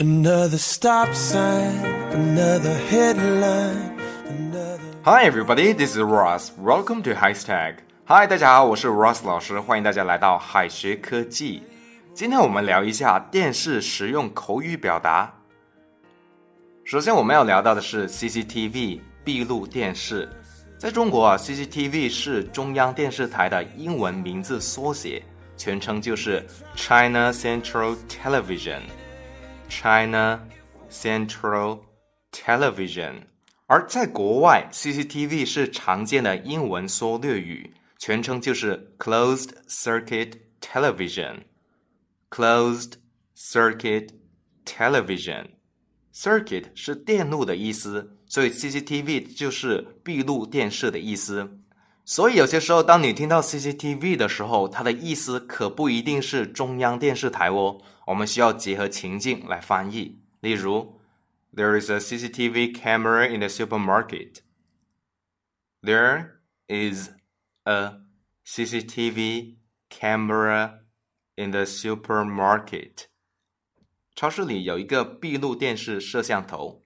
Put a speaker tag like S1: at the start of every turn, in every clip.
S1: Another stop sign, another headline, another.
S2: Hi everybody, this is Ross. Welcome to Hashtag. Hi，大家好，我是 Ross 老师，欢迎大家来到海学科技。今天我们聊一下电视实用口语表达。首先我们要聊到的是 CCTV 闭路电视。在中国啊，CCTV 是中央电视台的英文名字缩写，全称就是 China Central Television。China Central Television，而在国外，CCTV 是常见的英文缩略语，全称就是 Closed Circuit Television。Closed Circuit Television。Circuit 是电路的意思，所以 CCTV 就是闭路电视的意思。 所以有些时候，当你听到 CCTV 的时候，它的意思可不一定是中央电视台哦。我们需要结合情境来翻译。例如，There is a CCTV camera in the supermarket. There is a CCTV camera in the supermarket. 超市里有一个闭路电视摄像头。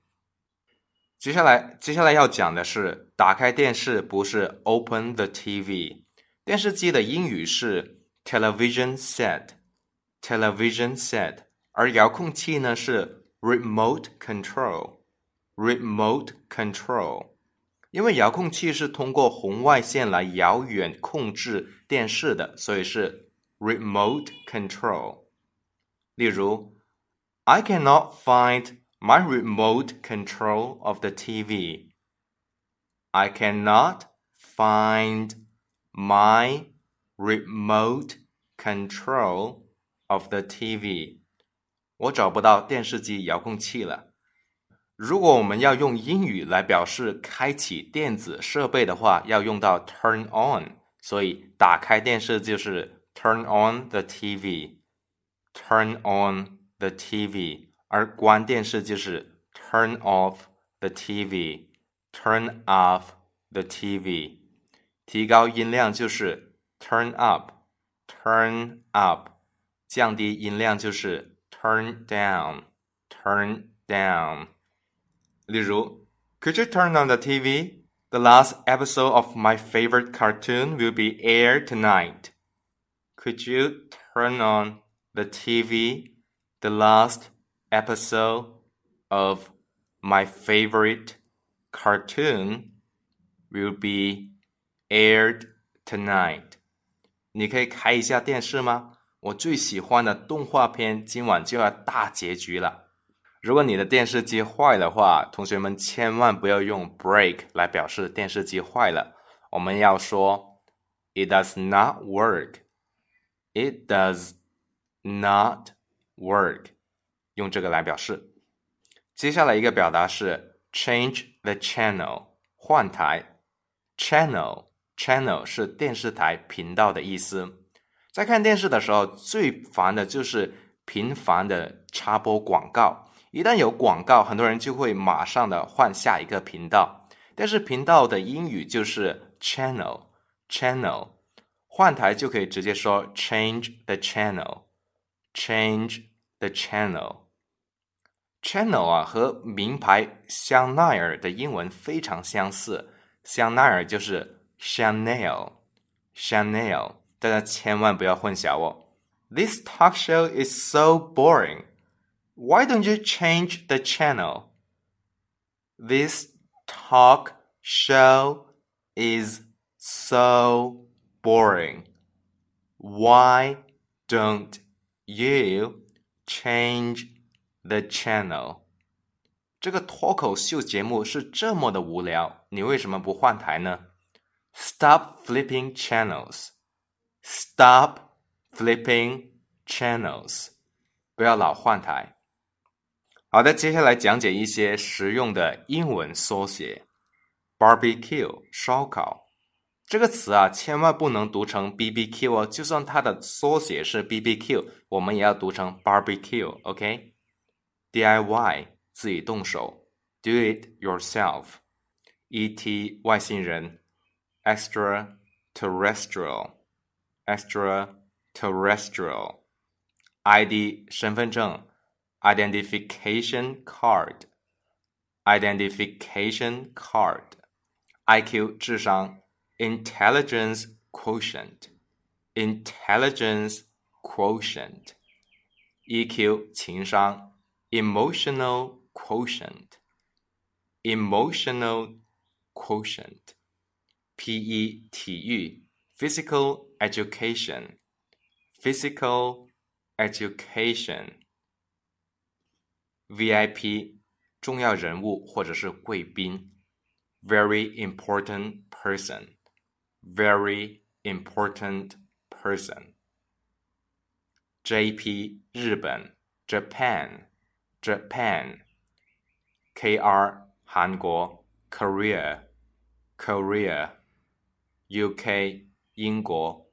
S2: 接下来，接下来要讲的是，打开电视不是 open the TV，电视机的英语是 television set，television set，而遥控器呢是 remote control，remote control，因为遥控器是通过红外线来遥远控制电视的，所以是 remote control。例如，I cannot find my remote control of the TV. I cannot find my remote control of the TV. 我找不到电视机遥控器了。如果我们要用英语来表示开启电子设备的话，要用到 turn on，所以打开电视就是 turn on the TV。turn on the TV。 而关电视就是 turn off the TV，turn off the TV。提高音量就是 turn up，turn up。降低音量就是 turn down，turn down。例如，Could you turn on the TV? The last episode of my favorite cartoon will be aired tonight. Could you turn on the TV? The last episode of my favorite cartoon will be aired tonight. 你可以开一下电视吗？我最喜欢的动画片今晚就要大结局了。如果你的电视机坏的话，同学们千万不要用 break 来表示电视机坏了，我们要说 it does not work. It does not work. 用这个来表示。接下来一个表达是 change the channel，换台。channel channel 是电视台频道的意思。在看电视的时候，最烦的就是频繁的插播广告。一旦有广告，很多人就会马上的换下一个频道。但是频道的英语就是 channel channel，换台就可以直接说 change the channel，change the channel。channel 啊和名牌香奈儿的英文非常相似，香奈儿就是 Chanel，Chanel，大家千万不要混淆哦。This talk show is so boring. Why don't you change the channel? This talk show is so boring. Why don't you change The channel，这个脱口秀节目是这么的无聊，你为什么不换台呢？Stop flipping channels. Stop flipping channels. 不要老换台。好的，接下来讲解一些实用的英文缩写。Barbecue 烧烤这个词啊，千万不能读成 BBQ 哦，就算它的缩写是 BBQ，我们也要读成 barbecue。OK。DIY 自己动手，Do it yourself。ET 外星人，extraterrestrial extraterrestrial。ID 身份证 identification card, identification card, IQ 智商 intelligence quotient, intelligence quotient, EQ 情商 emotional quotient, emotional quotient, PE 体育 physical education, physical education。VIP 重要人物或者是贵宾，very important person，very important person。JP 日本 ，Japan，Japan。KR 韩国，Korea，Korea。UK 英国，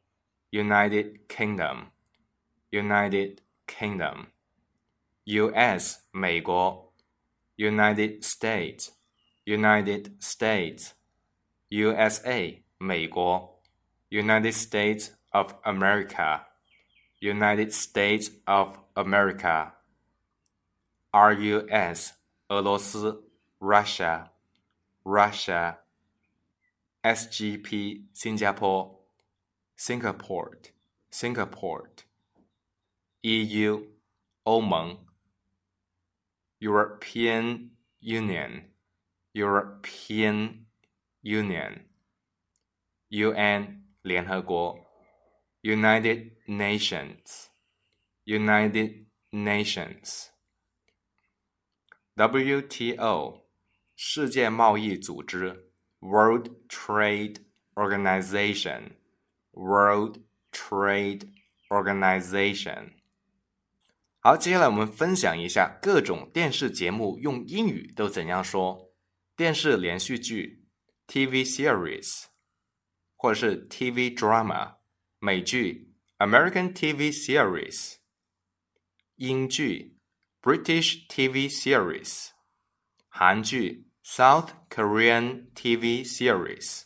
S2: United Kingdom，United Kingdom。U.S. 美国，United States，United States，USA 美国，United States of America，United States of America，RUS 俄罗斯，Russia，Russia，SGP 新加坡，Singapore，Singapore，EU 欧盟。European Union, European Union, UN 联合国，United Nations, United Nations, WTO 世界贸易组织，World Trade Organization, World Trade Organization。好，接下来我们分享一下各种电视节目用英语都怎样说。电视连续剧 （TV series） 或者是 TV drama 美剧 （American TV series）、英剧 （British TV series）、韩剧 （South Korean TV series）、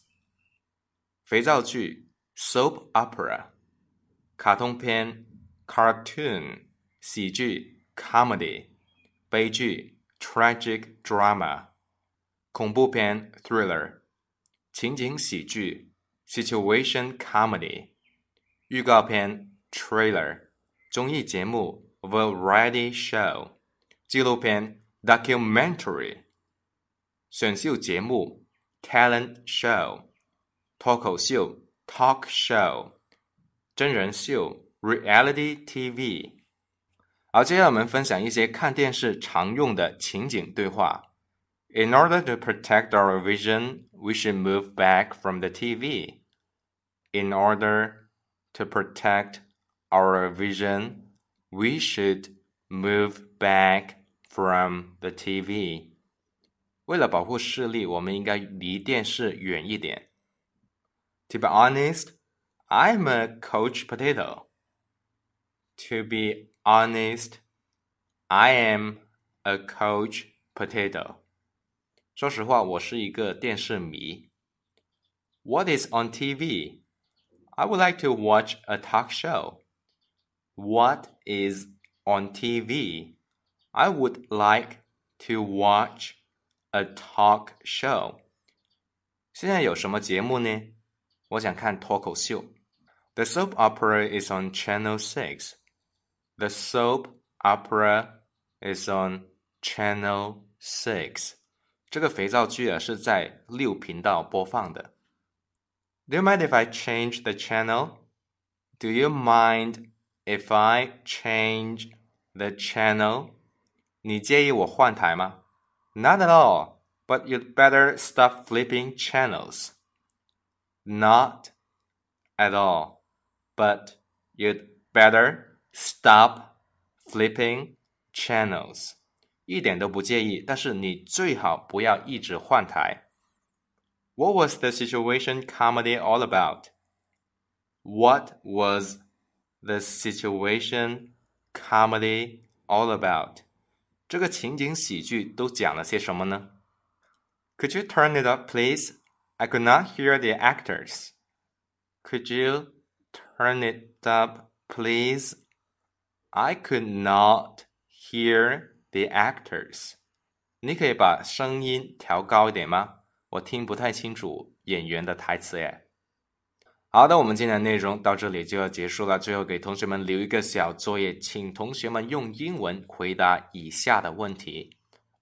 S2: 肥皂剧 （soap opera）、卡通片 （cartoon）。喜剧 comedy，悲剧 tragic drama，恐怖片 thriller，情景喜剧 situation comedy，预告片 trailer，综艺节目 variety show，纪录片 documentary，选秀节目 talent show，脱口秀 talk show，真人秀 reality TV。好，接下来我们分享一些看电视常用的情景对话。In order to protect our vision, we should move back from the TV. In order to protect our vision, we should move back from the TV. 为了保护视力，我们应该离电视远一点。To be honest, I'm a coach potato. To be honest, I am a coach potato. 说实话，我是一个电视迷。What is on TV? I would like to watch a talk show. What is on TV? I would like to watch a talk show. 现在有什么节目呢？我想看脱口秀。The soap opera is on Channel 6. The soap opera is on Channel Six。这个肥皂剧啊是在六频道播放的。Do you mind if I change the channel? Do you mind if I change the channel? 你介意我换台吗？Not at all. But you'd better stop flipping channels. Not at all. But you'd better Stop flipping channels，一点都不介意，但是你最好不要一直换台。What was the situation comedy all about? What was the situation comedy all about? 这个情景喜剧都讲了些什么呢？Could you turn it up, please? I could not hear the actors. Could you turn it up, please? I could not hear the actors。你可以把声音调高一点吗？我听不太清楚演员的台词耶。 好的，我们今天的内容到这里就要结束了。最后给同学们留一个小作业，请同学们用英文回答以下的问题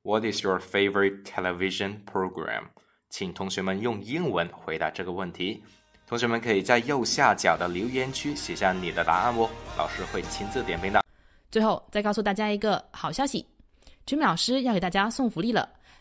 S2: ：What is your favorite television program？请同学们用英文回答这个问题。同学们可以在右下角的留言区写下你的答案哦，老师会亲自点评的。
S3: 最后再告诉大家一个好消息，Jimmy 老师要给大家送福利了。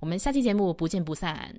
S3: 我们下期节目不见不散。